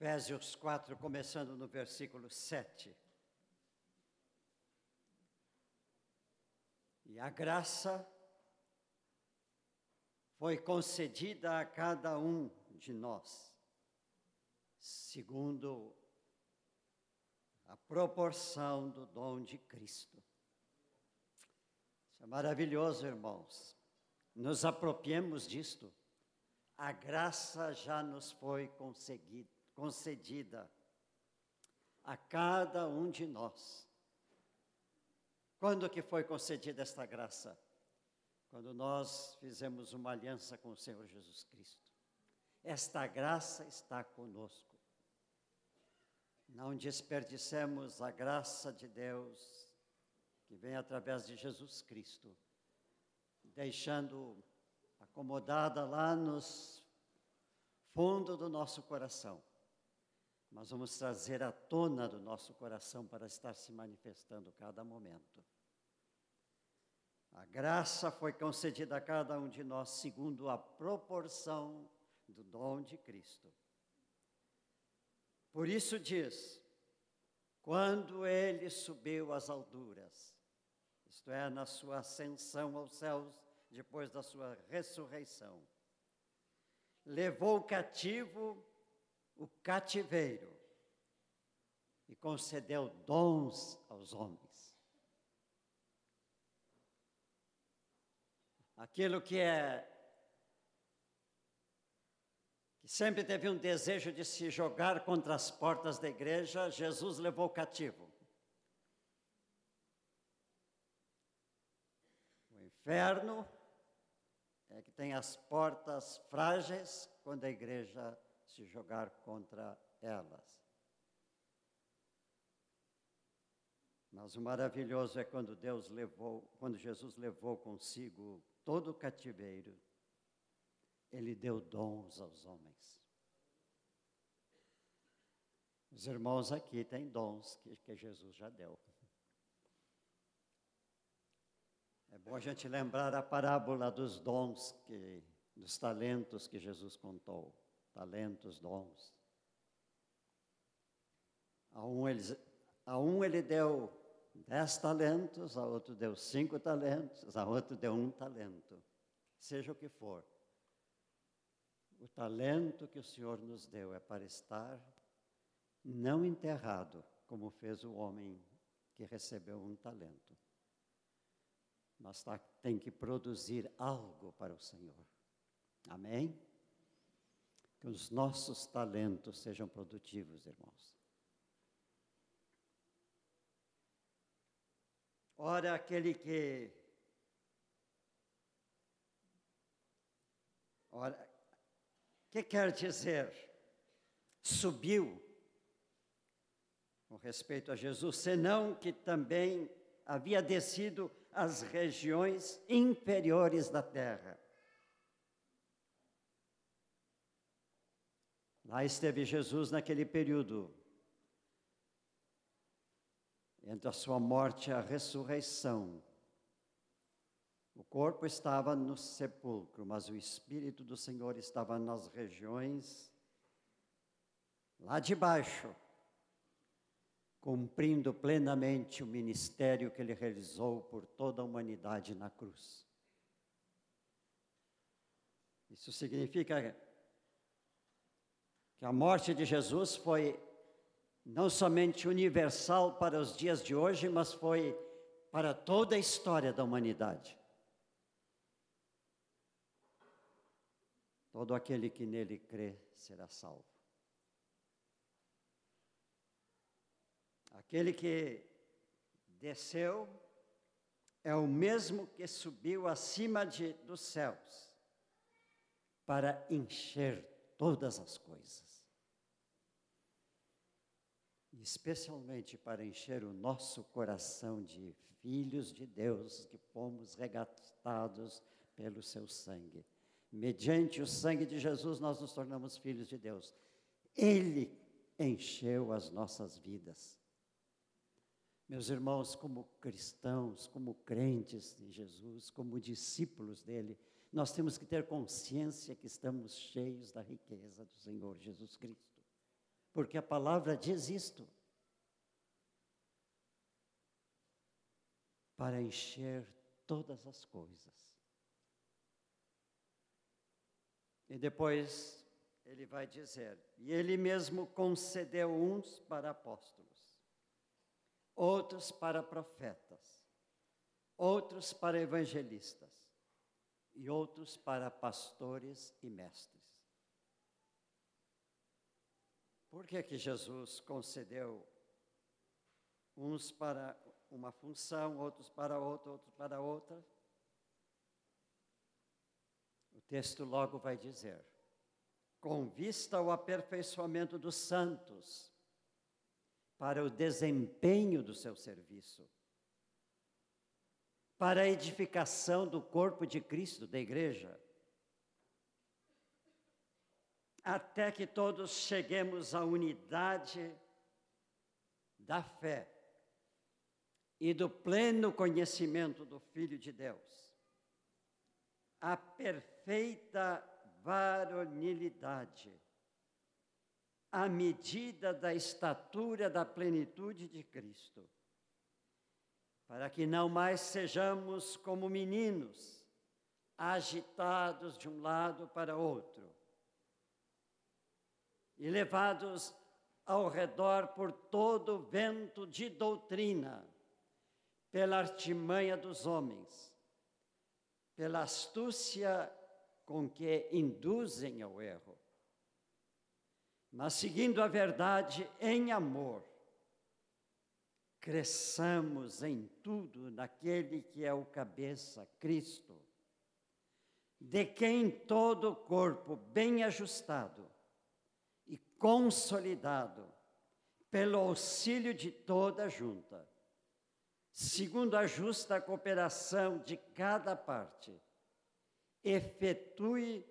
Efésios 4, começando no versículo 7. E a graça foi concedida a cada um de nós, segundo a proporção do dom de Cristo. Isso é maravilhoso, irmãos. Nos apropriemos disto. A graça já nos foi concedida a cada um de nós. Quando que foi concedida esta graça? Quando nós fizemos uma aliança com o Senhor Jesus Cristo. Esta graça está conosco. Não desperdicemos a graça de Deus que vem através de Jesus Cristo, deixando acomodada lá nos fundo do nosso coração. Mas vamos trazer à tona do nosso coração para estar se manifestando cada momento. A graça foi concedida a cada um de nós segundo a proporção do dom de Cristo. Por isso diz: quando ele subiu às alturas, isto é, na sua ascensão aos céus, depois da sua ressurreição, levou cativo o cativeiro e concedeu dons aos homens. Aquilo que é que sempre teve um desejo de se jogar contra as portas da igreja, Jesus levou cativo. O inferno é que tem as portas frágeis quando a igreja se jogar contra elas. Mas o maravilhoso é quando Deus levou, quando Jesus levou consigo todo o cativeiro ele deu dons aos homens. Os irmãos aqui têm dons que, que Jesus já deu. É bom a gente lembrar a parábola dos dons, que, dos talentos que Jesus contou. Talentos, dons. A um ele, a um ele deu dez talentos, a outro deu cinco talentos, a outro deu um talento. Seja o que for. O talento que o Senhor nos deu é para estar não enterrado, como fez o homem que recebeu um talento, mas tá, tem que produzir algo para o Senhor. Amém? Que os nossos talentos sejam produtivos, irmãos. Ora, aquele que. Ora, que quer dizer subiu com respeito a Jesus, senão que também havia descido às regiões inferiores da terra. Lá esteve Jesus naquele período, entre a sua morte e a ressurreição. O corpo estava no sepulcro, mas o Espírito do Senhor estava nas regiões lá de baixo, cumprindo plenamente o ministério que ele realizou por toda a humanidade na cruz. Isso significa que a morte de Jesus foi não somente universal para os dias de hoje, mas foi para toda a história da humanidade. Todo aquele que nele crê será salvo. Aquele que desceu é o mesmo que subiu acima de, dos céus para encher todas as coisas. Especialmente para encher o nosso coração de filhos de Deus que fomos regatados pelo seu sangue. Mediante o sangue de Jesus, nós nos tornamos filhos de Deus. Ele encheu as nossas vidas. Meus irmãos, como cristãos, como crentes em Jesus, como discípulos dele, nós temos que ter consciência que estamos cheios da riqueza do Senhor Jesus Cristo. Porque a palavra diz isto. Para encher todas as coisas. E depois ele vai dizer: E ele mesmo concedeu uns para apóstolos, outros para profetas, outros para evangelistas e outros para pastores e mestres. Por que que Jesus concedeu uns para uma função, outros para outra, outros para outra? O texto logo vai dizer: com vista ao aperfeiçoamento dos santos, para o desempenho do seu serviço, para a edificação do corpo de Cristo, da igreja, até que todos cheguemos à unidade da fé e do pleno conhecimento do Filho de Deus, a perfeita varonilidade, à medida da estatura da plenitude de Cristo, para que não mais sejamos como meninos, agitados de um lado para outro, e levados ao redor por todo vento de doutrina, pela artimanha dos homens, pela astúcia com que induzem ao erro. Mas seguindo a verdade em amor, cresçamos em tudo naquele que é o cabeça, Cristo, de quem todo o corpo bem ajustado consolidado pelo auxílio de toda a junta, segundo a justa cooperação de cada parte, efetue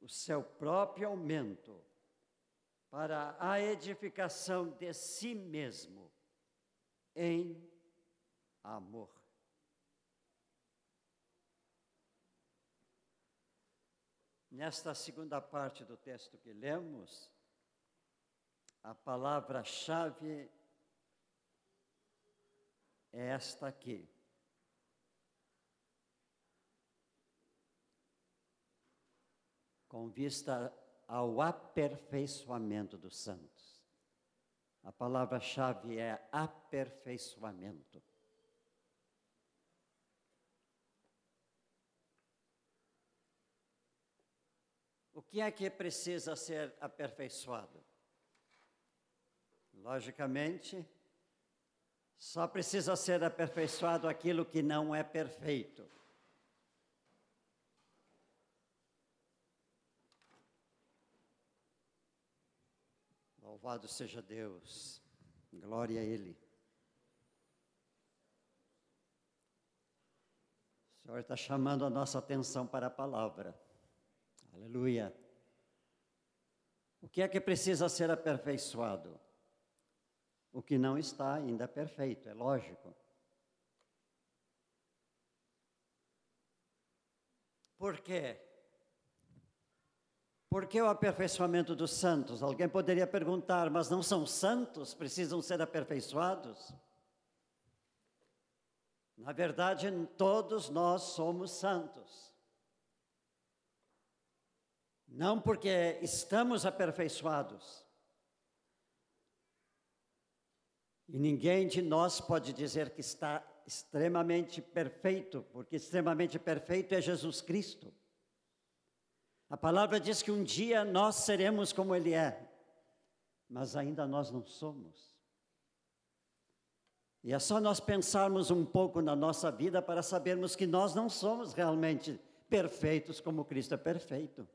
o seu próprio aumento para a edificação de si mesmo em amor. Nesta segunda parte do texto que lemos, a palavra-chave é esta aqui. Com vista ao aperfeiçoamento dos santos. A palavra-chave é aperfeiçoamento. O que é que precisa ser aperfeiçoado? Logicamente, só precisa ser aperfeiçoado aquilo que não é perfeito. Louvado seja Deus, glória a Ele. O Senhor está chamando a nossa atenção para a palavra. Aleluia. O que é que precisa ser aperfeiçoado? O que não está ainda perfeito, é lógico. Por quê? Por que o aperfeiçoamento dos santos? Alguém poderia perguntar, mas não são santos? Precisam ser aperfeiçoados? Na verdade, todos nós somos santos. Não porque estamos aperfeiçoados. E ninguém de nós pode dizer que está extremamente perfeito, porque extremamente perfeito é Jesus Cristo. A palavra diz que um dia nós seremos como Ele é, mas ainda nós não somos. E é só nós pensarmos um pouco na nossa vida para sabermos que nós não somos realmente perfeitos como Cristo é perfeito.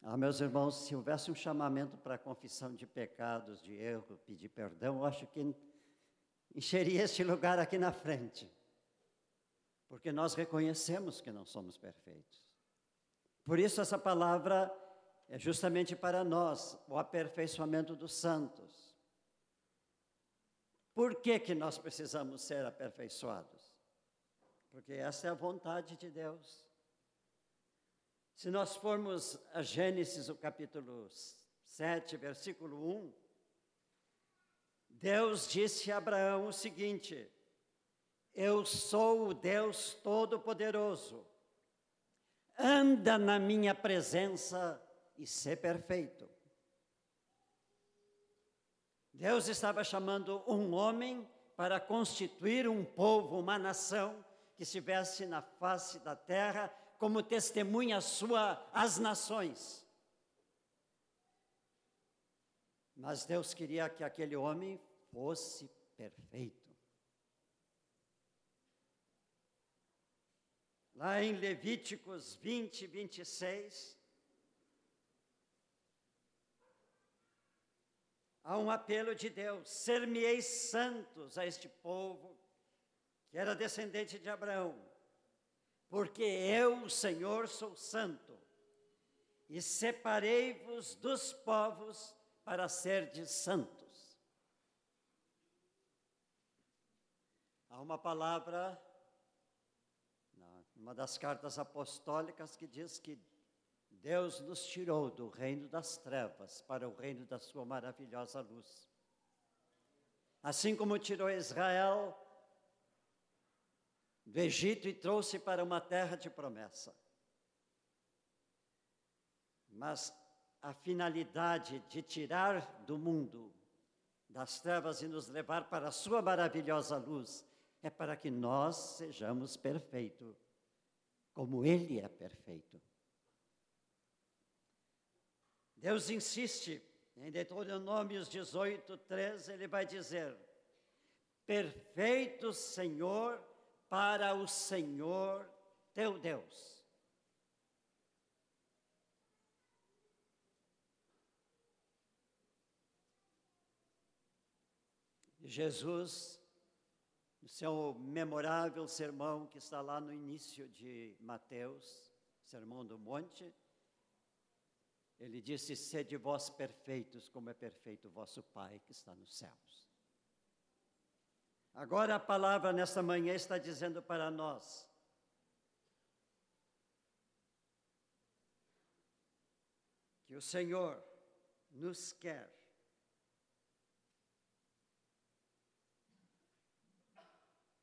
Ah, meus irmãos, se houvesse um chamamento para confissão de pecados, de erro, pedir perdão, eu acho que encheria este lugar aqui na frente. Porque nós reconhecemos que não somos perfeitos. Por isso, essa palavra é justamente para nós, o aperfeiçoamento dos santos. Por que, que nós precisamos ser aperfeiçoados? Porque essa é a vontade de Deus. Se nós formos a Gênesis, o capítulo 7, versículo 1, Deus disse a Abraão o seguinte: Eu sou o Deus Todo-Poderoso, anda na minha presença e ser perfeito. Deus estava chamando um homem para constituir um povo, uma nação que estivesse na face da terra como testemunha sua às nações. Mas Deus queria que aquele homem fosse perfeito. Lá em Levíticos 20, 26, há um apelo de Deus: ser-me-eis santos a este povo, que era descendente de Abraão, porque eu, o Senhor, sou santo, e separei-vos dos povos para serdes santos. Há uma palavra, numa das cartas apostólicas, que diz que Deus nos tirou do reino das trevas para o reino da sua maravilhosa luz. Assim como tirou Israel do Egito e trouxe para uma terra de promessa. Mas a finalidade de tirar do mundo das trevas e nos levar para a sua maravilhosa luz é para que nós sejamos perfeitos, como ele é perfeito. Deus insiste, em Deuteronômios 18, 13, ele vai dizer: Perfeito Senhor para o Senhor teu Deus. Jesus, no seu memorável sermão que está lá no início de Mateus, Sermão do Monte, ele disse: Sede vós perfeitos, como é perfeito o vosso Pai que está nos céus. Agora a palavra nesta manhã está dizendo para nós: que o Senhor nos quer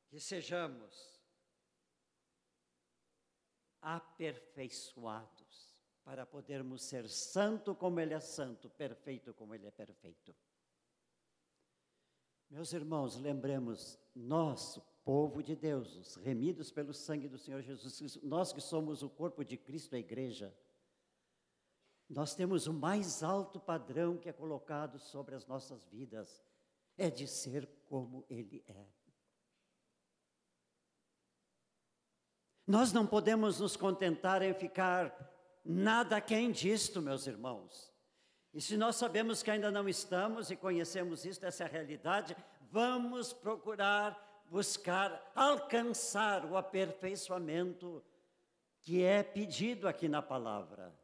que sejamos aperfeiçoados para podermos ser santo como Ele é santo, perfeito como Ele é perfeito. Meus irmãos, lembremos, nós, povo de Deus, os remidos pelo sangue do Senhor Jesus Cristo, nós que somos o corpo de Cristo, a igreja, nós temos o mais alto padrão que é colocado sobre as nossas vidas, é de ser como Ele é. Nós não podemos nos contentar em ficar Nada quem disto, meus irmãos. E se nós sabemos que ainda não estamos e conhecemos isso, essa é realidade, vamos procurar buscar alcançar o aperfeiçoamento que é pedido aqui na palavra.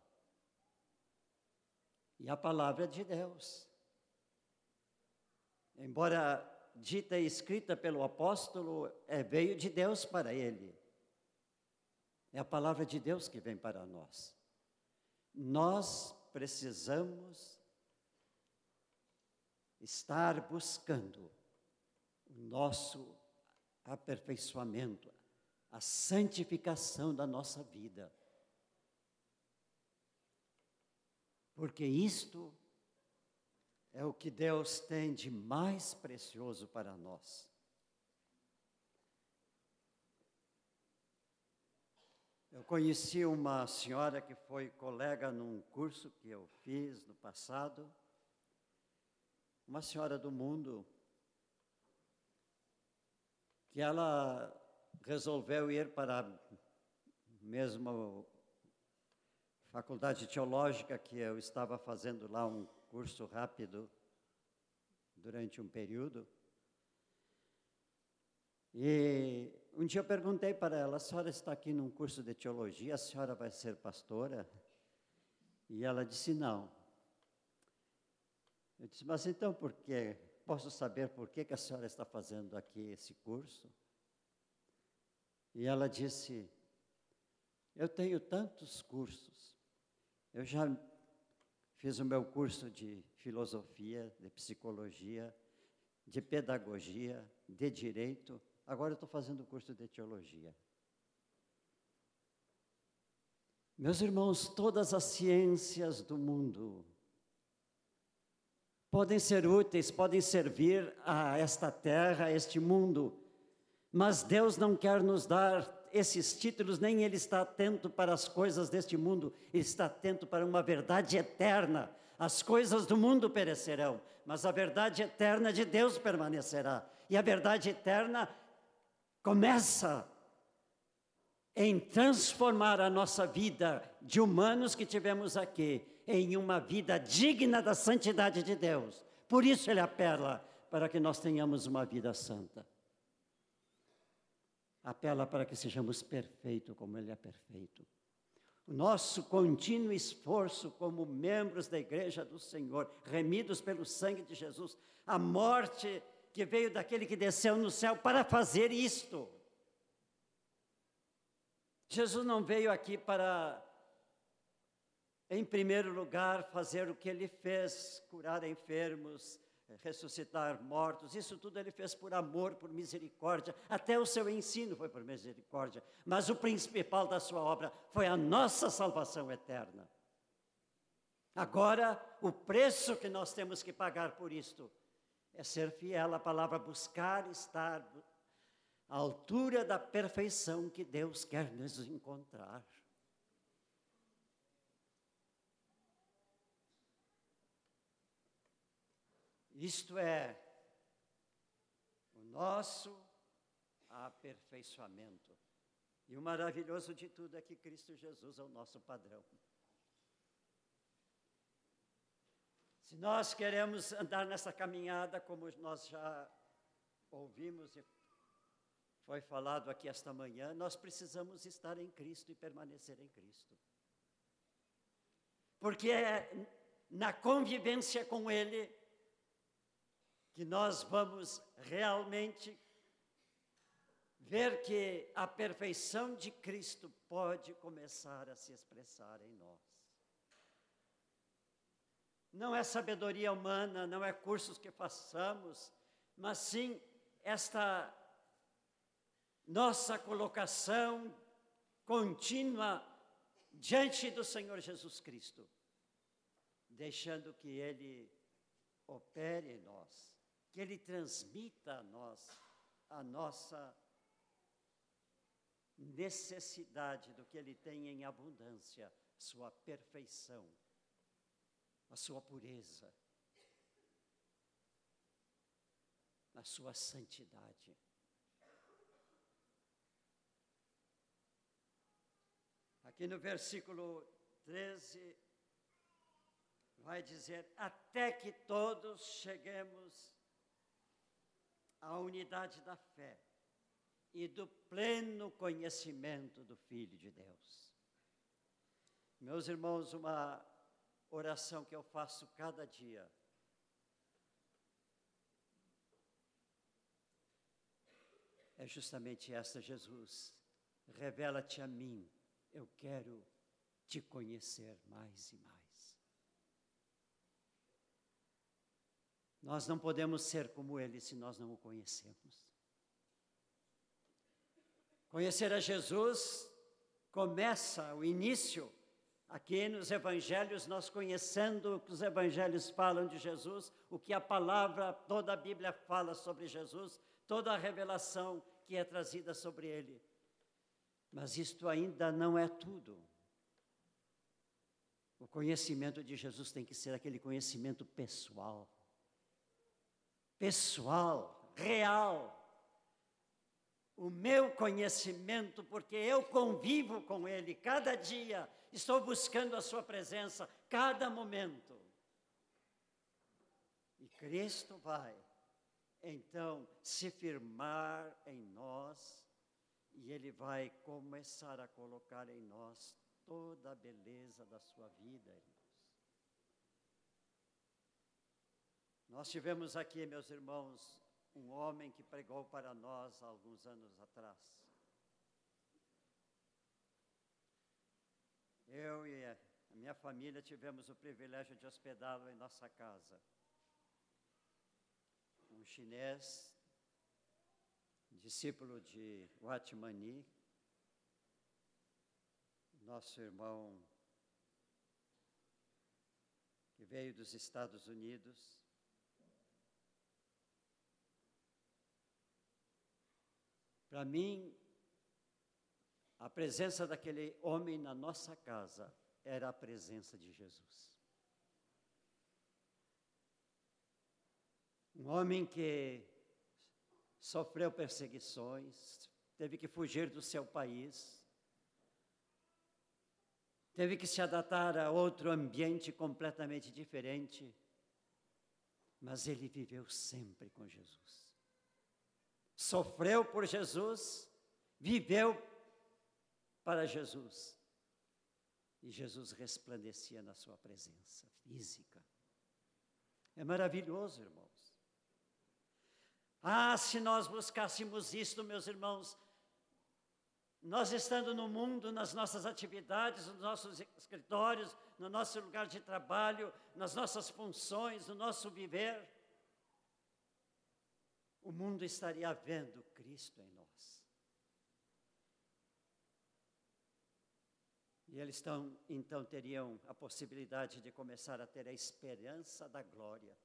E a palavra de Deus. Embora dita e escrita pelo apóstolo, é, veio de Deus para ele. É a palavra de Deus que vem para nós. Nós precisamos estar buscando o nosso aperfeiçoamento, a santificação da nossa vida. Porque isto é o que Deus tem de mais precioso para nós. Eu conheci uma senhora que foi colega num curso que eu fiz no passado, uma senhora do mundo, que ela resolveu ir para a mesma faculdade teológica que eu estava fazendo lá um curso rápido durante um período. E um dia eu perguntei para ela: a senhora está aqui num curso de teologia, a senhora vai ser pastora? E ela disse: não. Eu disse: mas então por quê? Posso saber por que, que a senhora está fazendo aqui esse curso? E ela disse: eu tenho tantos cursos, eu já fiz o meu curso de filosofia, de psicologia, de pedagogia, de direito. Agora eu estou fazendo o curso de teologia. Meus irmãos, todas as ciências do mundo podem ser úteis, podem servir a esta terra, a este mundo, mas Deus não quer nos dar esses títulos, nem Ele está atento para as coisas deste mundo, Ele está atento para uma verdade eterna. As coisas do mundo perecerão, mas a verdade eterna de Deus permanecerá. E a verdade eterna começa em transformar a nossa vida de humanos que tivemos aqui em uma vida digna da santidade de Deus. Por isso ele apela para que nós tenhamos uma vida santa. Apela para que sejamos perfeitos como ele é perfeito. O nosso contínuo esforço como membros da igreja do Senhor, remidos pelo sangue de Jesus, a morte que veio daquele que desceu no céu para fazer isto. Jesus não veio aqui para, em primeiro lugar, fazer o que ele fez, curar enfermos, ressuscitar mortos, isso tudo ele fez por amor, por misericórdia, até o seu ensino foi por misericórdia, mas o principal da sua obra foi a nossa salvação eterna. Agora, o preço que nós temos que pagar por isto é ser fiel à palavra, buscar estar a altura da perfeição que Deus quer nos encontrar. Isto é o nosso aperfeiçoamento. E o maravilhoso de tudo é que Cristo Jesus é o nosso padrão. Se nós queremos andar nessa caminhada, como nós já ouvimos e foi falado aqui esta manhã, nós precisamos estar em Cristo e permanecer em Cristo. Porque é na convivência com Ele que nós vamos realmente ver que a perfeição de Cristo pode começar a se expressar em nós. Não é sabedoria humana, não é cursos que façamos, mas sim esta nossa colocação contínua diante do Senhor Jesus Cristo, deixando que Ele opere em nós, que Ele transmita a nós a nossa necessidade do que Ele tem em abundância, sua perfeição, a sua pureza, a sua santidade. Aqui no versículo 13, vai dizer: até que todos cheguemos à unidade da fé e do pleno conhecimento do Filho de Deus. Meus irmãos, uma oração que eu faço cada dia. É justamente esta, Jesus. Revela-te a mim eu quero te conhecer mais e mais. Nós não podemos ser como Ele se nós não o conhecemos. Conhecer a Jesus começa o início aqui nos evangelhos, nós conhecendo o que os evangelhos falam de Jesus, o que a palavra, toda a Bíblia fala sobre Jesus, toda a revelação que é trazida sobre ele. Mas isto ainda não é tudo. O conhecimento de Jesus tem que ser aquele conhecimento pessoal. Pessoal, real. O meu conhecimento, porque eu convivo com Ele cada dia, estou buscando a Sua presença cada momento. E Cristo vai, então, se firmar em nós e Ele vai começar a colocar em nós toda a beleza da sua vida. Nós tivemos aqui, meus irmãos, um homem que pregou para nós há alguns anos atrás. Eu e a minha família tivemos o privilégio de hospedá-lo em nossa casa. Um chinês, discípulo de Watmani, nosso irmão que veio dos Estados Unidos. Para mim, a presença daquele homem na nossa casa era a presença de Jesus. Um homem que sofreu perseguições, teve que fugir do seu país, teve que se adaptar a outro ambiente completamente diferente, mas ele viveu sempre com Jesus. Sofreu por Jesus, viveu para Jesus. E Jesus resplandecia na sua presença física. É maravilhoso, irmãos. Ah, se nós buscássemos isto, meus irmãos, nós estando no mundo, nas nossas atividades, nos nossos escritórios, no nosso lugar de trabalho, nas nossas funções, no nosso viver, o mundo estaria vendo Cristo em nós. E eles tão, então teriam a possibilidade de começar a ter a esperança da glória,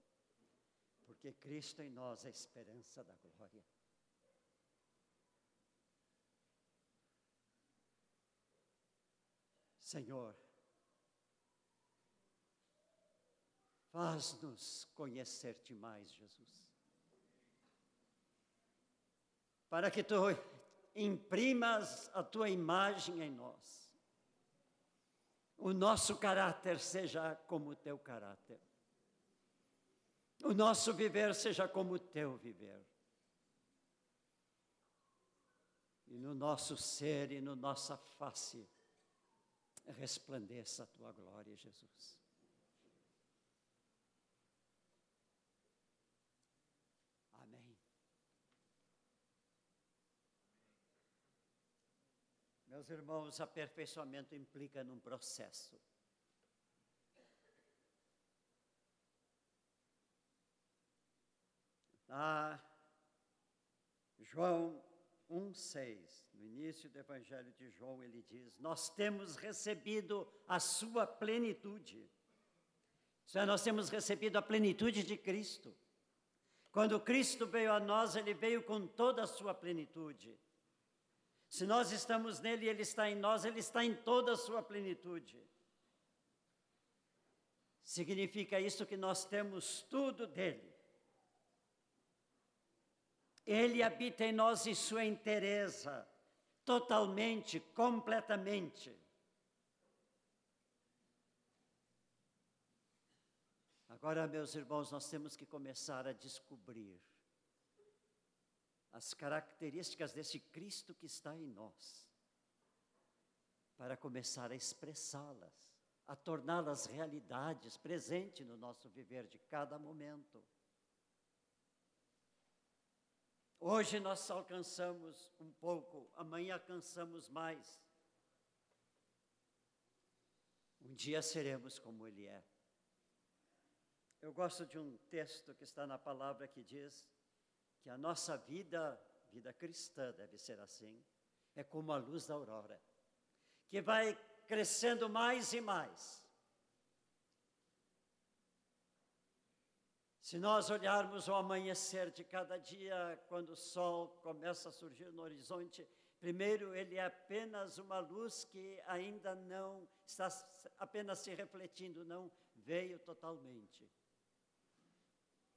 porque Cristo em nós é a esperança da glória. Senhor, faz-nos conhecer-te mais, Jesus. Para que tu imprimas a tua imagem em nós. O nosso caráter seja como o teu caráter. O nosso viver seja como o teu viver. E no nosso ser e no nossa face resplandeça a tua glória, Jesus. Amém. Meus irmãos, aperfeiçoamento implica num processo. Ah, João 1,6, no início do Evangelho de João, ele diz: Nós temos recebido a sua plenitude. Isso é, nós temos recebido a plenitude de Cristo. Quando Cristo veio a nós, ele veio com toda a sua plenitude. Se nós estamos nele, ele está em nós, ele está em toda a sua plenitude. Significa isso que nós temos tudo dele. Ele habita em nós e sua inteireza, totalmente, completamente. Agora, meus irmãos, nós temos que começar a descobrir as características desse Cristo que está em nós, para começar a expressá-las, a torná-las realidades, presente no nosso viver de cada momento. Hoje nós alcançamos um pouco, amanhã alcançamos mais. Um dia seremos como Ele é. Eu gosto de um texto que está na palavra que diz que a nossa vida, vida cristã deve ser assim, é como a luz da aurora, que vai crescendo mais e mais. Se nós olharmos o amanhecer de cada dia, quando o sol começa a surgir no horizonte, primeiro ele é apenas uma luz que ainda não está apenas se refletindo, não veio totalmente.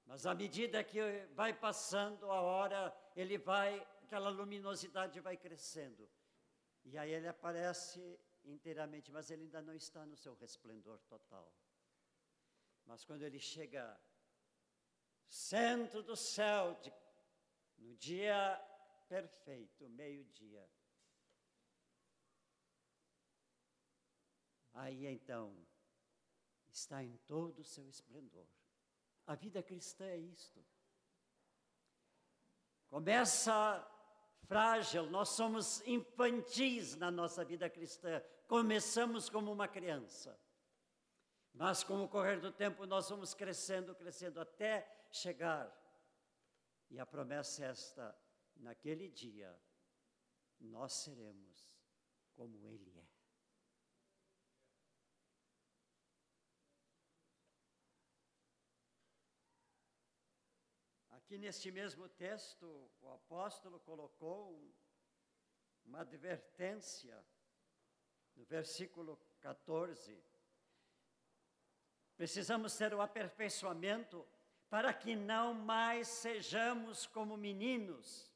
Mas à medida que vai passando a hora, ele vai, aquela luminosidade vai crescendo. E aí ele aparece inteiramente, mas ele ainda não está no seu resplendor total. Mas quando ele chega centro do céu, de, no dia perfeito, meio-dia. Aí então, está em todo o seu esplendor. A vida cristã é isto. Começa frágil, nós somos infantis na nossa vida cristã, começamos como uma criança. Mas com o correr do tempo nós vamos crescendo, crescendo até chegar. E a promessa é esta: naquele dia nós seremos como Ele é. Aqui neste mesmo texto, o apóstolo colocou uma advertência no versículo 14. Precisamos ter o aperfeiçoamento para que não mais sejamos como meninos.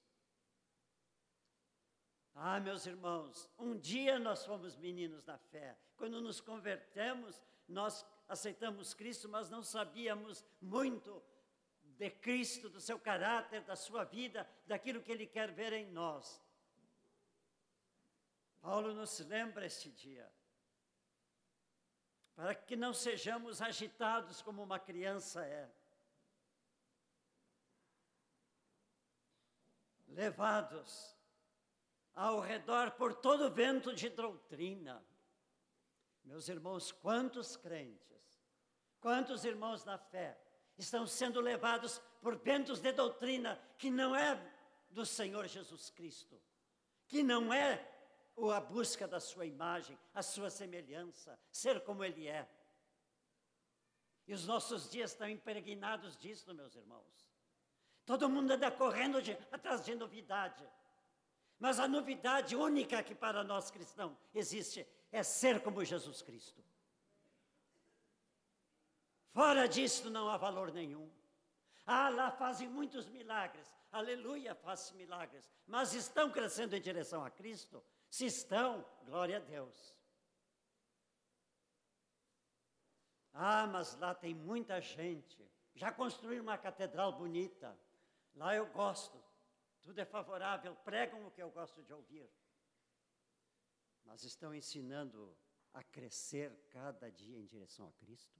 Ah, meus irmãos, um dia nós fomos meninos na fé. Quando nos convertemos, nós aceitamos Cristo, mas não sabíamos muito de Cristo, do seu caráter, da sua vida, daquilo que Ele quer ver em nós. Paulo nos lembra este dia, para que não sejamos agitados como uma criança é, levados ao redor por todo vento de doutrina. Meus irmãos, quantos crentes, quantos irmãos na fé estão sendo levados por ventos de doutrina que não é do Senhor Jesus Cristo, que não é a busca da sua imagem, a sua semelhança, ser como Ele é. E os nossos dias estão impregnados disso, meus irmãos. Todo mundo anda correndo de, atrás de novidade. Mas a novidade única que para nós cristãos existe é ser como Jesus Cristo. Fora disso não há valor nenhum. Ah, lá fazem muitos milagres. Aleluia, faz milagres. Mas estão crescendo em direção a Cristo? Se estão, glória a Deus. Ah, mas lá tem muita gente. Já construíram uma catedral bonita. Lá eu gosto. Tudo é favorável, pregam o que eu gosto de ouvir. Mas estão ensinando a crescer cada dia em direção a Cristo?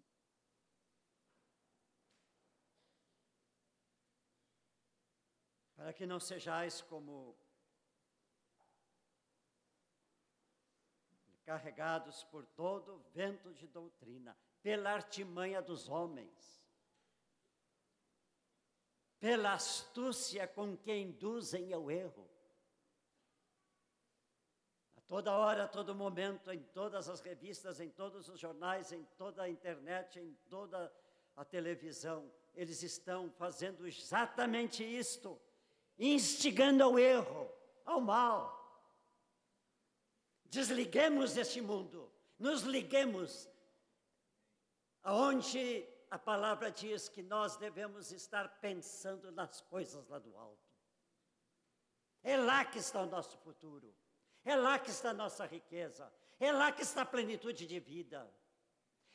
Para que não sejais como carregados por todo vento de doutrina, pela artimanha dos homens, pela astúcia com que induzem ao erro. A toda hora, a todo momento, em todas as revistas, em todos os jornais, em toda a internet, em toda a televisão, eles estão fazendo exatamente isto instigando ao erro, ao mal. Desliguemos deste mundo, nos liguemos aonde a palavra diz que nós devemos estar pensando nas coisas lá do alto. É lá que está o nosso futuro, é lá que está a nossa riqueza, é lá que está a plenitude de vida,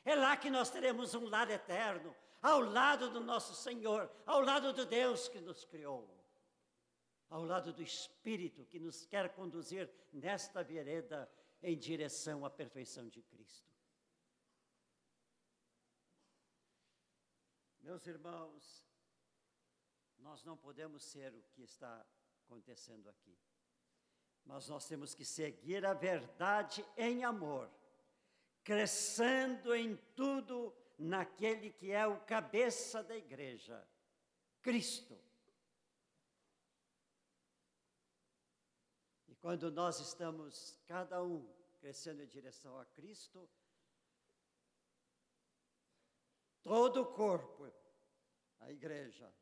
é lá que nós teremos um lar eterno, ao lado do nosso Senhor, ao lado do Deus que nos criou ao lado do Espírito que nos quer conduzir nesta vereda em direção à perfeição de Cristo. Meus irmãos, nós não podemos ser o que está acontecendo aqui, mas nós temos que seguir a verdade em amor, crescendo em tudo naquele que é o cabeça da igreja, Cristo quando nós estamos, cada um, crescendo em direção a Cristo, todo o corpo, a igreja,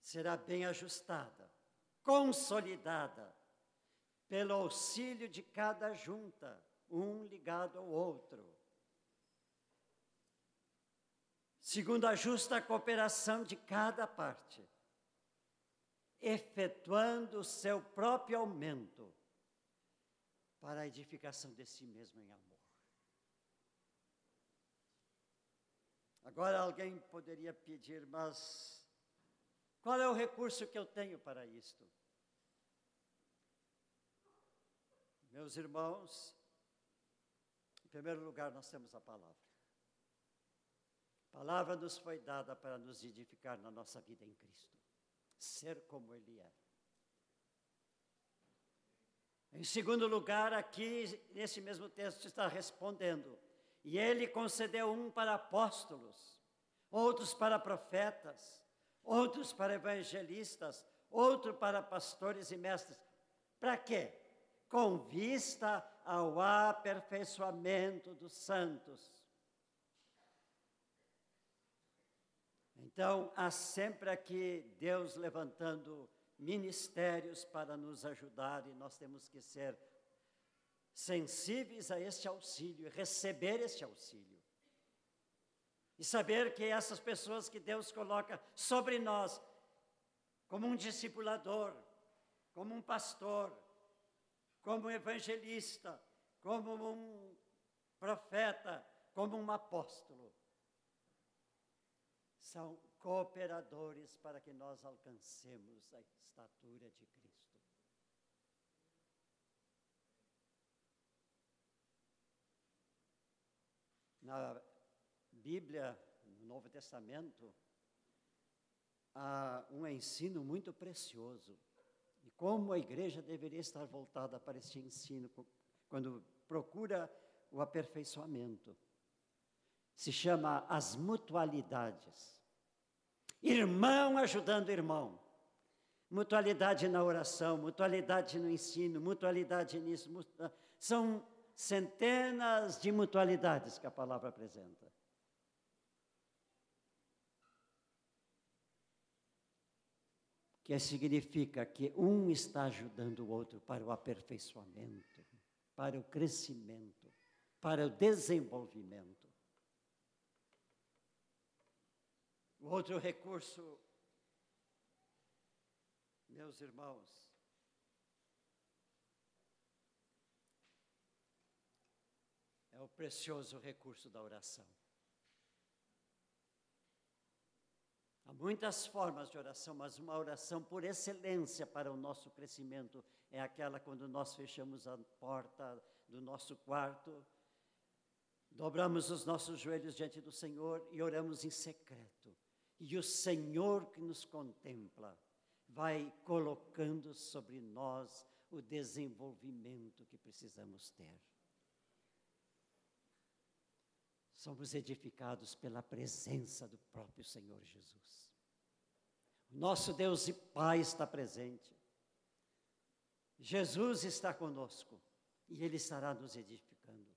será bem ajustada, consolidada, pelo auxílio de cada junta, um ligado ao outro. Segundo a justa cooperação de cada parte, efetuando o seu próprio aumento para a edificação de si mesmo em amor. Agora alguém poderia pedir, mas qual é o recurso que eu tenho para isto? Meus irmãos, em primeiro lugar, nós temos a palavra. A palavra nos foi dada para nos edificar na nossa vida em Cristo, ser como Ele é. Em segundo lugar, aqui, nesse mesmo texto, está respondendo: E ele concedeu um para apóstolos, outros para profetas, outros para evangelistas, outro para pastores e mestres. Para quê? Com vista ao aperfeiçoamento dos santos. Então, há sempre aqui Deus levantando ministérios para nos ajudar e nós temos que ser sensíveis a este auxílio, receber este auxílio. E saber que essas pessoas que Deus coloca sobre nós, como um discipulador, como um pastor, como um evangelista, como um profeta, como um apóstolo, são cooperadores para que nós alcancemos a estatura de Cristo. Na Bíblia, no Novo Testamento, há um ensino muito precioso. E como a igreja deveria estar voltada para esse ensino quando procura o aperfeiçoamento. Se chama as mutualidades. Irmão ajudando irmão. Mutualidade na oração, mutualidade no ensino, mutualidade nisso. São centenas de mutualidades que a palavra apresenta. Que significa que um está ajudando o outro para o aperfeiçoamento, para o crescimento, para o desenvolvimento. O outro recurso, meus irmãos, é o precioso recurso da oração. Há muitas formas de oração, mas uma oração por excelência para o nosso crescimento é aquela quando nós fechamos a porta do nosso quarto, dobramos os nossos joelhos diante do Senhor e oramos em secreto. E o Senhor que nos contempla vai colocando sobre nós o desenvolvimento que precisamos ter. somos edificados pela presença do próprio Senhor Jesus. Nosso Deus e Pai está presente. Jesus está conosco e Ele estará nos edificando.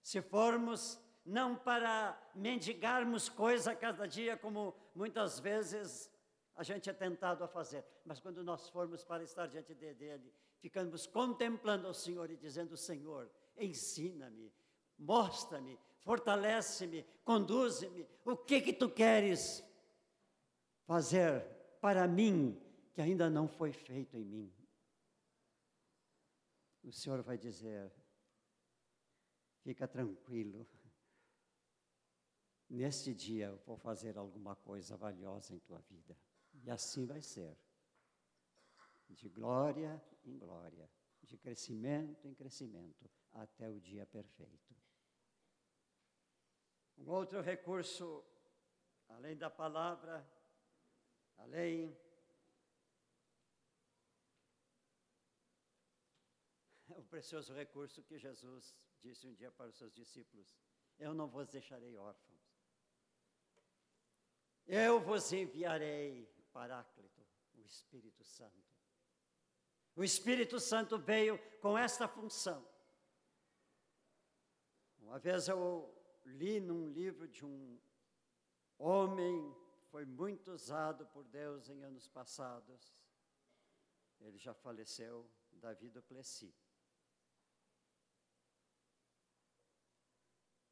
Se formos não para mendigarmos coisa a cada dia, como muitas vezes a gente é tentado a fazer, mas quando nós formos para estar diante dele, ficamos contemplando o Senhor e dizendo: Senhor, ensina-me, mostra-me, fortalece-me, conduze-me. O que que tu queres fazer para mim que ainda não foi feito em mim? O Senhor vai dizer: fica tranquilo. Neste dia eu vou fazer alguma coisa valiosa em tua vida. E assim vai ser. De glória em glória, de crescimento em crescimento, até o dia perfeito. Um outro recurso, além da palavra, além o precioso recurso que Jesus disse um dia para os seus discípulos: Eu não vos deixarei órfãos. Eu vos enviarei o Paráclito, o Espírito Santo. O Espírito Santo veio com esta função. Uma vez eu li num livro de um homem que foi muito usado por Deus em anos passados. Ele já faleceu, Davi Duplessis.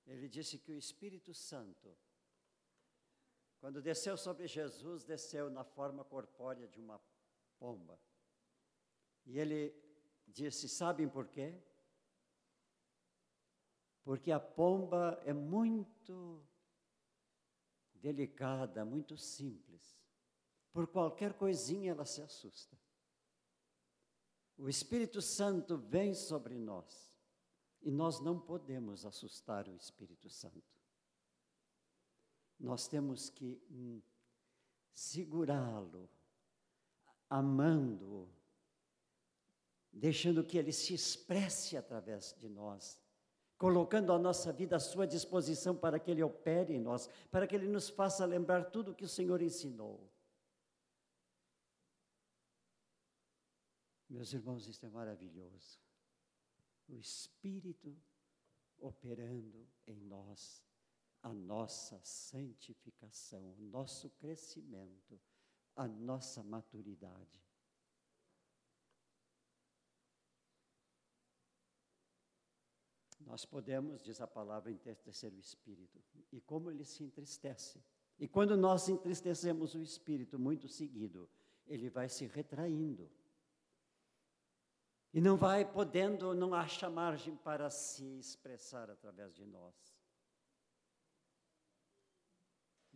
Ele disse que o Espírito Santo, quando desceu sobre Jesus, desceu na forma corpórea de uma pomba. E ele disse: Sabem por quê? porque a pomba é muito delicada, muito simples. Por qualquer coisinha ela se assusta. O Espírito Santo vem sobre nós e nós não podemos assustar o Espírito Santo. Nós temos que segurá-lo, amando-o, deixando que ele se expresse através de nós colocando a nossa vida à sua disposição para que Ele opere em nós, para que Ele nos faça lembrar tudo o que o Senhor ensinou. Meus irmãos, isso é maravilhoso. O Espírito operando em nós a nossa santificação, o nosso crescimento, a nossa maturidade. Nós podemos, diz a palavra, entristecer o espírito. E como ele se entristece. E quando nós entristecemos o espírito muito seguido, ele vai se retraindo. E não vai podendo, não acha margem para se expressar através de nós.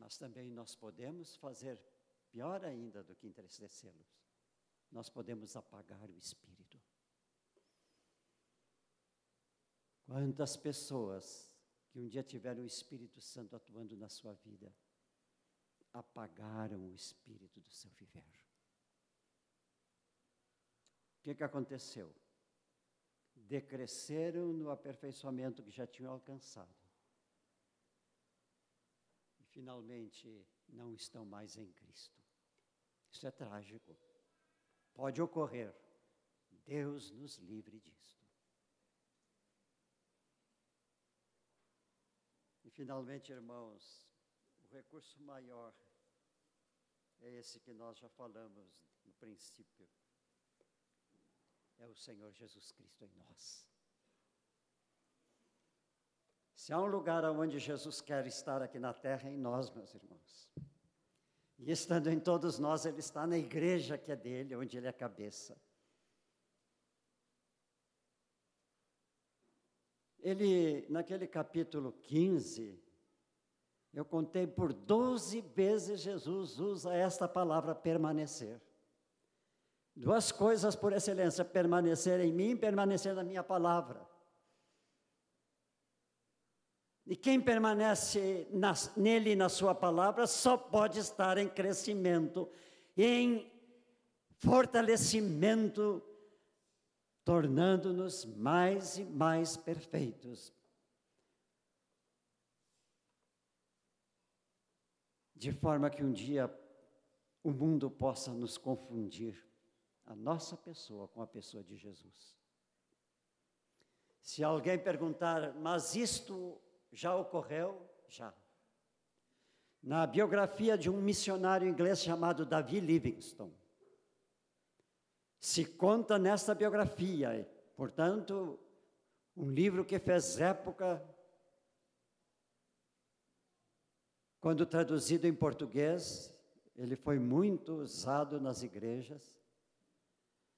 Mas também nós podemos fazer pior ainda do que entristecê-los. Nós podemos apagar o espírito. Quantas pessoas que um dia tiveram o Espírito Santo atuando na sua vida, apagaram o espírito do seu viver. O que, que aconteceu? Decresceram no aperfeiçoamento que já tinham alcançado. E finalmente não estão mais em Cristo. Isso é trágico. Pode ocorrer. Deus nos livre disso. finalmente, irmãos, o recurso maior é esse que nós já falamos no princípio. É o Senhor Jesus Cristo em nós. Se há um lugar onde Jesus quer estar aqui na terra, é em nós, meus irmãos. E estando em todos nós, Ele está na igreja que é dele, onde Ele é cabeça. Ele, naquele capítulo 15, eu contei por 12 vezes Jesus usa esta palavra permanecer. Duas coisas por excelência: permanecer em mim, permanecer na minha palavra. E quem permanece nas, nele na sua palavra só pode estar em crescimento, em fortalecimento tornando-nos mais e mais perfeitos. De forma que um dia o mundo possa nos confundir, a nossa pessoa com a pessoa de Jesus. Se alguém perguntar, mas isto já ocorreu? Já. Na biografia de um missionário inglês chamado Davi Livingstone, se conta nesta biografia. Portanto, um livro que fez época, quando traduzido em português, ele foi muito usado nas igrejas.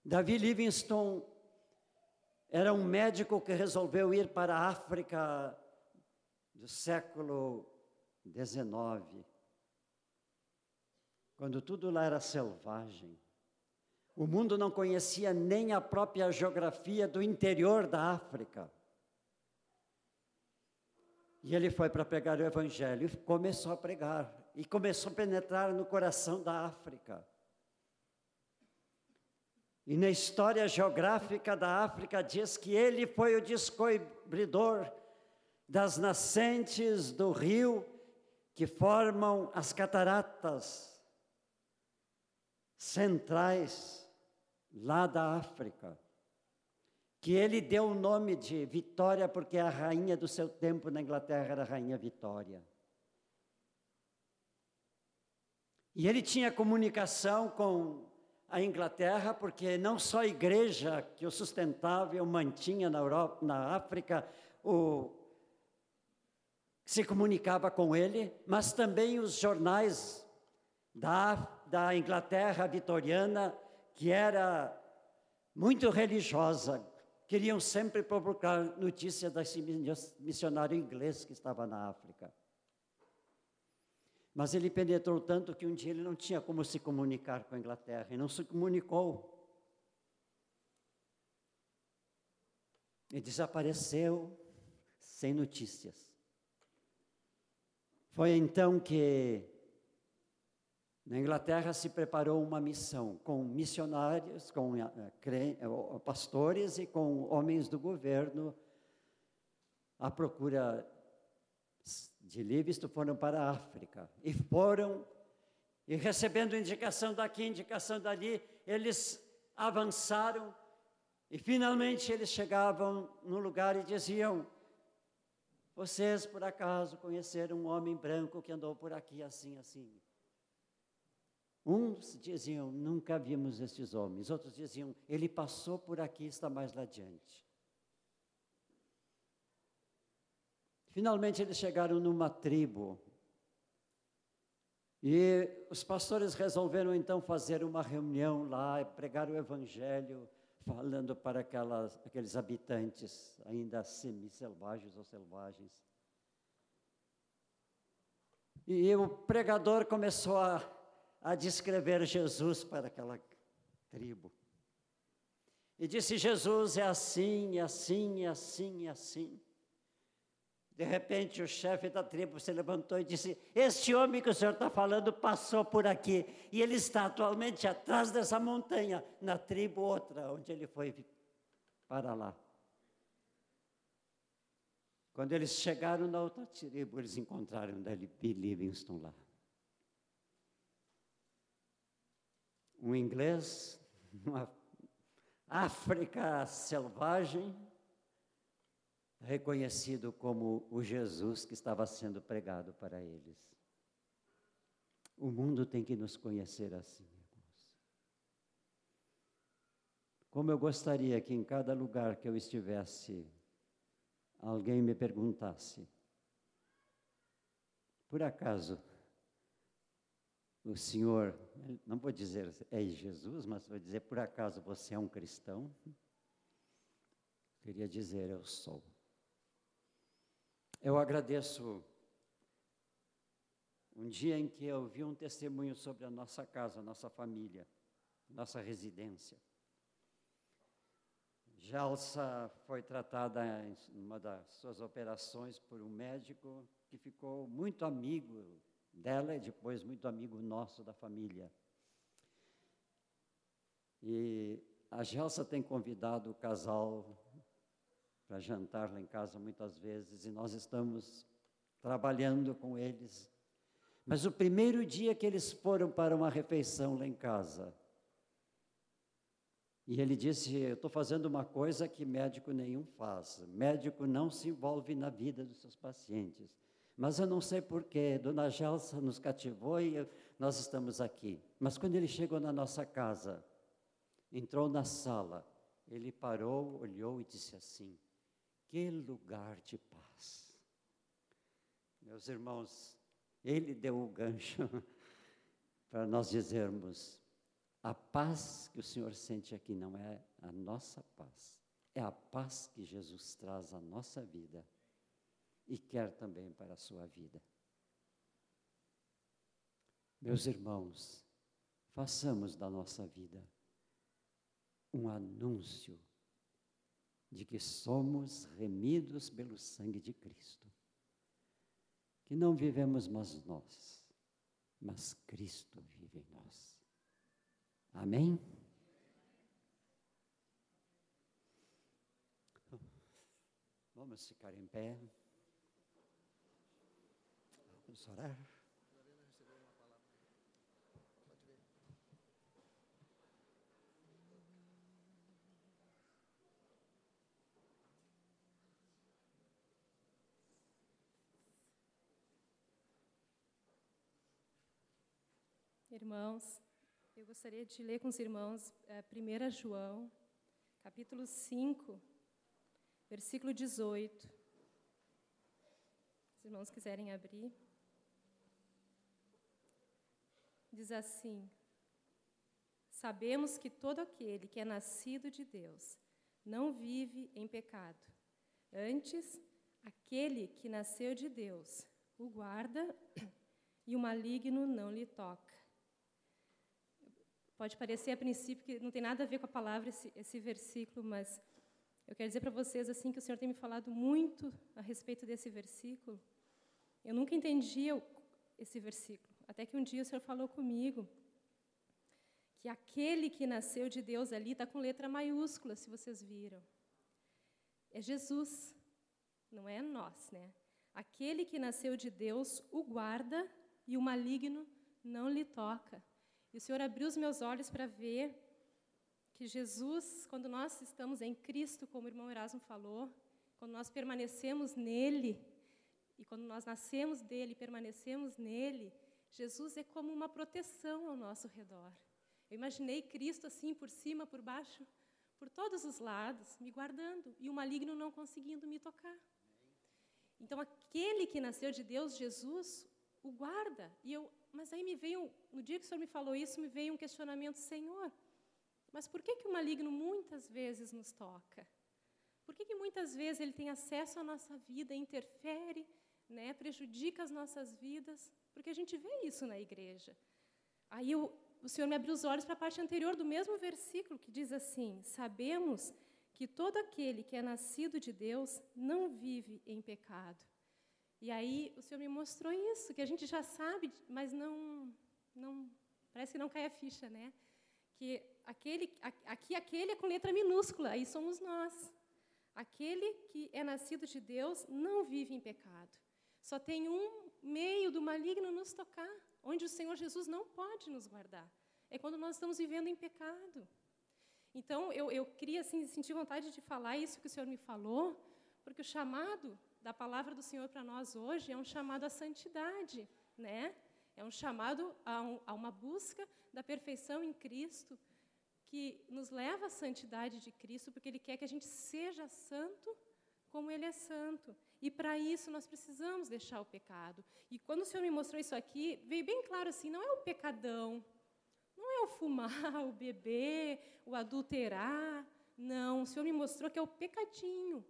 Davi Livingstone era um médico que resolveu ir para a África do século XIX, quando tudo lá era selvagem. O mundo não conhecia nem a própria geografia do interior da África. E ele foi para pregar o Evangelho e começou a pregar. E começou a penetrar no coração da África. E na história geográfica da África diz que ele foi o descobridor das nascentes do rio que formam as cataratas centrais lá da África, que ele deu o nome de Vitória porque a rainha do seu tempo na Inglaterra era a rainha Vitória. E ele tinha comunicação com a Inglaterra, porque não só a igreja que o sustentava e o mantinha na, Europa, na África, o, se comunicava com ele, mas também os jornais da, da Inglaterra vitoriana que era muito religiosa, queriam sempre publicar notícias desse missionário inglês que estava na África. Mas ele penetrou tanto que um dia ele não tinha como se comunicar com a Inglaterra e não se comunicou. E desapareceu sem notícias. Foi então que na Inglaterra se preparou uma missão com missionários, com eh, eh, pastores e com homens do governo à procura de Lívisto, foram para a África. E foram, e recebendo indicação daqui, indicação dali, eles avançaram e finalmente eles chegavam no lugar e diziam: Vocês por acaso conheceram um homem branco que andou por aqui assim, assim? Uns diziam: Nunca vimos estes homens. Outros diziam: Ele passou por aqui, está mais lá adiante. Finalmente eles chegaram numa tribo. E os pastores resolveram então fazer uma reunião lá, pregar o evangelho falando para aquelas, aqueles habitantes ainda semi-selvagens ou selvagens. E o pregador começou a, a descrever Jesus para aquela tribo. E disse: Jesus é assim, é assim, é assim, é assim. De repente, o chefe da tribo se levantou e disse: Este homem que o senhor está falando passou por aqui, e ele está atualmente atrás dessa montanha, na tribo outra, onde ele foi para lá. Quando eles chegaram na outra tribo, eles encontraram David Livingston lá. Um inglês, uma África selvagem, reconhecido como o Jesus que estava sendo pregado para eles. O mundo tem que nos conhecer assim. Como eu gostaria que em cada lugar que eu estivesse, alguém me perguntasse: por acaso, o Senhor, não vou dizer é Jesus, mas vou dizer por acaso você é um cristão? Queria dizer, eu sou. Eu agradeço um dia em que eu vi um testemunho sobre a nossa casa, nossa família, nossa residência. Jalsa foi tratada em uma das suas operações por um médico que ficou muito amigo dela e depois muito amigo nosso da família. E a Gelsa tem convidado o casal para jantar lá em casa muitas vezes e nós estamos trabalhando com eles. Mas o primeiro dia que eles foram para uma refeição lá em casa, e ele disse: Eu estou fazendo uma coisa que médico nenhum faz. Médico não se envolve na vida dos seus pacientes. Mas eu não sei porquê. Dona Gelsa nos cativou e nós estamos aqui. Mas quando ele chegou na nossa casa, entrou na sala, ele parou, olhou e disse assim: que lugar de paz. Meus irmãos, ele deu o gancho para nós dizermos: a paz que o Senhor sente aqui não é a nossa paz, é a paz que Jesus traz à nossa vida e quer também para a sua vida. Meus irmãos, façamos da nossa vida um anúncio de que somos remidos pelo sangue de Cristo. Que não vivemos mais nós, mas Cristo vive em nós. Amém? Vamos ficar em pé. Vamos orar. Irmãos, eu gostaria de ler com os irmãos é, 1 João, capítulo 5, versículo 18. Se os irmãos quiserem abrir. Diz assim: Sabemos que todo aquele que é nascido de Deus não vive em pecado. Antes, aquele que nasceu de Deus o guarda e o maligno não lhe toca. Pode parecer a princípio que não tem nada a ver com a palavra esse, esse versículo, mas eu quero dizer para vocês assim que o Senhor tem me falado muito a respeito desse versículo. Eu nunca entendia esse versículo, até que um dia o Senhor falou comigo que aquele que nasceu de Deus ali está com letra maiúscula, se vocês viram. É Jesus. não é nós, né? Aquele que nasceu de Deus o guarda e o maligno não lhe toca. E o Senhor abriu os meus olhos para ver que Jesus, quando nós estamos em Cristo, como o irmão Erasmo falou, quando nós permanecemos nele, e quando nós nascemos dele e permanecemos nele, Jesus é como uma proteção ao nosso redor. Eu imaginei Cristo assim, por cima, por baixo, por todos os lados, me guardando, e o maligno não conseguindo me tocar. Então, aquele que nasceu de Deus, Jesus, o guarda. E eu, mas aí me veio, no dia que o Senhor me falou isso, me veio um questionamento, Senhor, mas por que, que o maligno muitas vezes nos toca? Por que, que muitas vezes ele tem acesso à nossa vida, interfere, né, prejudica as nossas vidas? Porque a gente vê isso na igreja. Aí eu, o Senhor me abriu os olhos para a parte anterior do mesmo versículo, que diz assim: Sabemos que todo aquele que é nascido de Deus não vive em pecado. E aí o Senhor me mostrou isso, que a gente já sabe, mas não, não parece que não cai a ficha, né? Que aquele, aqui aquele é com letra minúscula, aí somos nós. Aquele que é nascido de Deus não vive em pecado. Só tem um meio do maligno nos tocar, onde o Senhor Jesus não pode nos guardar. É quando nós estamos vivendo em pecado. Então, eu, eu queria assim, sentir vontade de falar isso que o Senhor me falou, porque o chamado da palavra do Senhor para nós hoje é um chamado à santidade, né? É um chamado a, um, a uma busca da perfeição em Cristo, que nos leva à santidade de Cristo, porque Ele quer que a gente seja santo como Ele é santo. E para isso nós precisamos deixar o pecado. E quando o Senhor me mostrou isso aqui, veio bem claro assim: não é o pecadão, não é o fumar, o beber, o adulterar. Não, o Senhor me mostrou que é o pecadinho.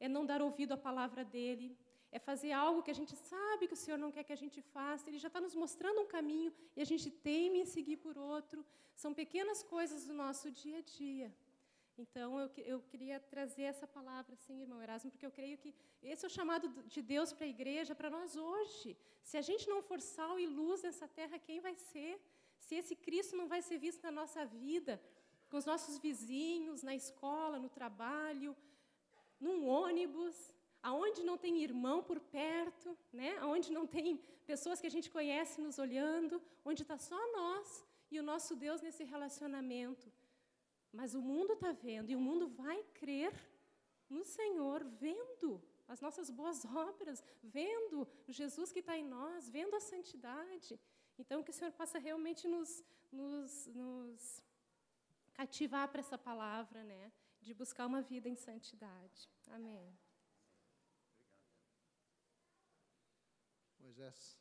É não dar ouvido à palavra dele, é fazer algo que a gente sabe que o Senhor não quer que a gente faça. Ele já está nos mostrando um caminho e a gente teme em seguir por outro. São pequenas coisas do nosso dia a dia. Então, eu, eu queria trazer essa palavra, sim, irmão Erasmo, porque eu creio que esse é o chamado de Deus para a igreja, para nós hoje. Se a gente não for sal e luz nessa terra, quem vai ser? Se esse Cristo não vai ser visto na nossa vida, com os nossos vizinhos, na escola, no trabalho, num ônibus, aonde não tem irmão por perto, né? aonde não tem pessoas que a gente conhece nos olhando, onde está só nós e o nosso Deus nesse relacionamento. Mas o mundo está vendo e o mundo vai crer no Senhor, vendo as nossas boas obras, vendo Jesus que está em nós, vendo a santidade. Então, que o Senhor possa realmente nos, nos, nos cativar para essa palavra, né? De buscar uma vida em santidade. Amém. Moisés.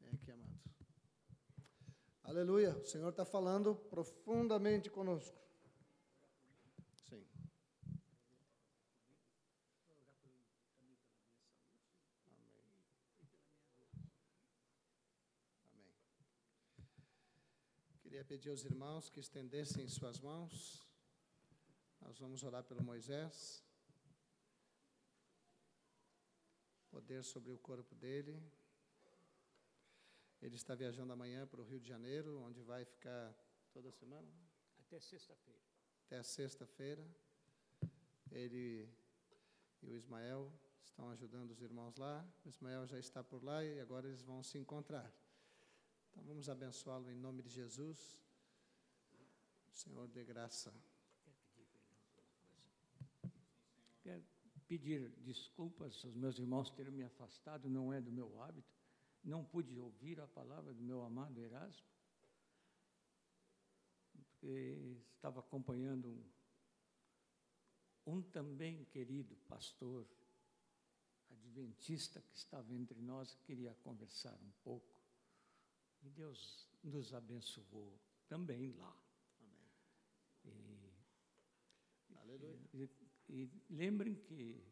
Vem aqui, amado. Aleluia. O Senhor está falando profundamente conosco. Sim. Amém. Queria pedir aos irmãos que estendessem suas mãos. Nós vamos orar pelo Moisés. Poder sobre o corpo dele. Ele está viajando amanhã para o Rio de Janeiro, onde vai ficar toda semana? Até sexta-feira. Até sexta-feira. Ele e o Ismael estão ajudando os irmãos lá. O Ismael já está por lá e agora eles vão se encontrar. Então vamos abençoá-lo em nome de Jesus. Senhor, dê graça. Quero pedir desculpas aos meus irmãos terem me afastado, não é do meu hábito não pude ouvir a palavra do meu amado Erasmo, porque estava acompanhando um, um também querido pastor adventista que estava entre nós e queria conversar um pouco. E Deus nos abençoou também lá. Amém. E, Aleluia. E, e lembrem que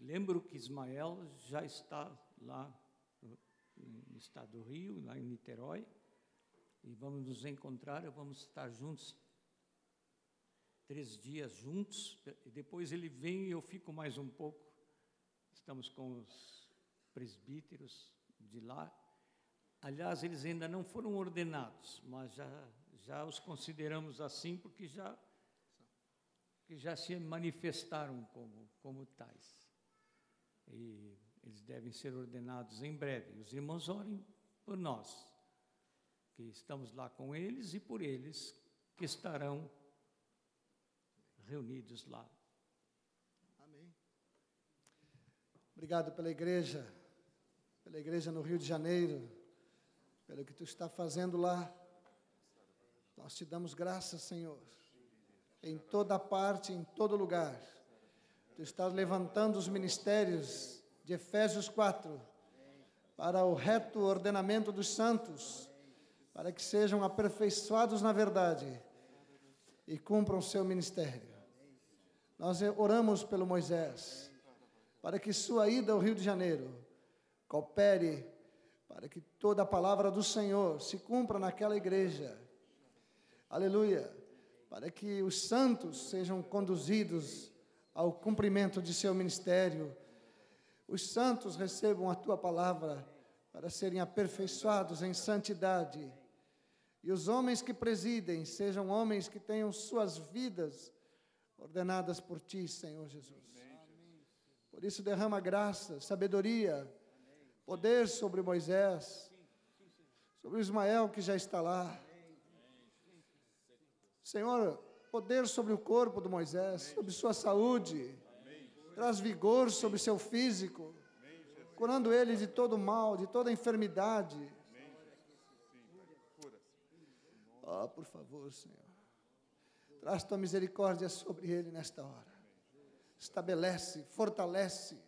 lembro que Ismael já está lá no estado do Rio, lá em Niterói, e vamos nos encontrar, vamos estar juntos três dias juntos, e depois ele vem e eu fico mais um pouco. Estamos com os presbíteros de lá. Aliás, eles ainda não foram ordenados, mas já, já os consideramos assim, porque já que já se manifestaram como, como tais. E eles devem ser ordenados em breve. Os irmãos orem por nós, que estamos lá com eles, e por eles que estarão reunidos lá. Amém. Obrigado pela igreja, pela igreja no Rio de Janeiro, pelo que tu está fazendo lá. Nós te damos graças, Senhor, em toda parte, em todo lugar. Tu estás levantando os ministérios de Efésios 4 para o reto ordenamento dos santos, para que sejam aperfeiçoados na verdade e cumpram seu ministério. Nós oramos pelo Moisés, para que sua ida ao Rio de Janeiro coopere para que toda a palavra do Senhor se cumpra naquela igreja. Aleluia. Para que os santos sejam conduzidos ao cumprimento de seu ministério. Os santos recebam a tua palavra para serem aperfeiçoados em santidade. E os homens que presidem sejam homens que tenham suas vidas ordenadas por ti, Senhor Jesus. Por isso derrama graça, sabedoria, poder sobre Moisés, sobre Ismael que já está lá. Senhor, poder sobre o corpo do Moisés, sobre sua saúde, traz vigor sobre seu físico, curando ele de todo mal, de toda enfermidade. Oh, por favor, Senhor, traz tua misericórdia sobre ele nesta hora. Estabelece, fortalece,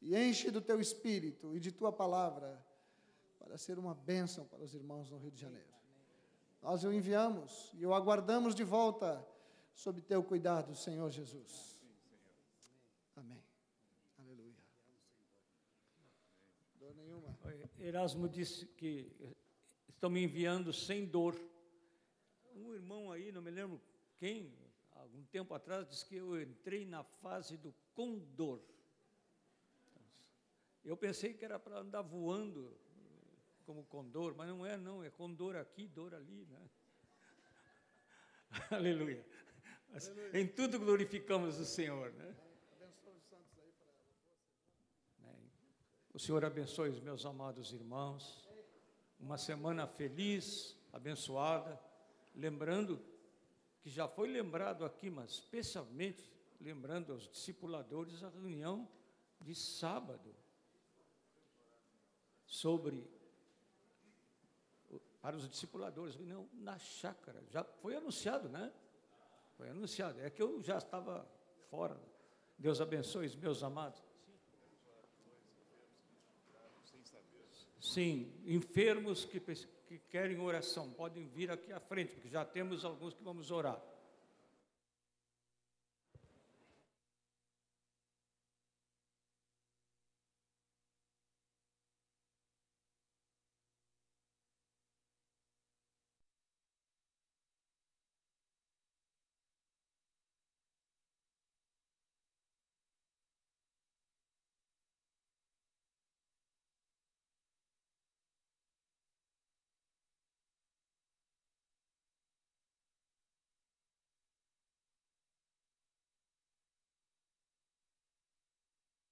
e enche do teu espírito e de tua palavra para ser uma bênção para os irmãos no Rio de Janeiro. Nós o enviamos e o aguardamos de volta sob teu cuidado, Senhor Jesus. Amém. Aleluia. Dor nenhuma. Erasmo disse que estão me enviando sem dor. Um irmão aí, não me lembro quem, algum tempo atrás, disse que eu entrei na fase do condor. Eu pensei que era para andar voando como condor, mas não é, não, é condor aqui, dor ali, né? Aleluia. Aleluia. Em tudo glorificamos o Senhor, né? O Senhor abençoe os meus amados irmãos. Uma semana feliz, abençoada. Lembrando que já foi lembrado aqui, mas especialmente lembrando aos discipuladores a reunião de sábado sobre para os discipuladores, não, na chácara. Já foi anunciado, né? Foi anunciado. É que eu já estava fora. Deus abençoe os meus amados. Sim, enfermos que, que querem oração, podem vir aqui à frente, porque já temos alguns que vamos orar.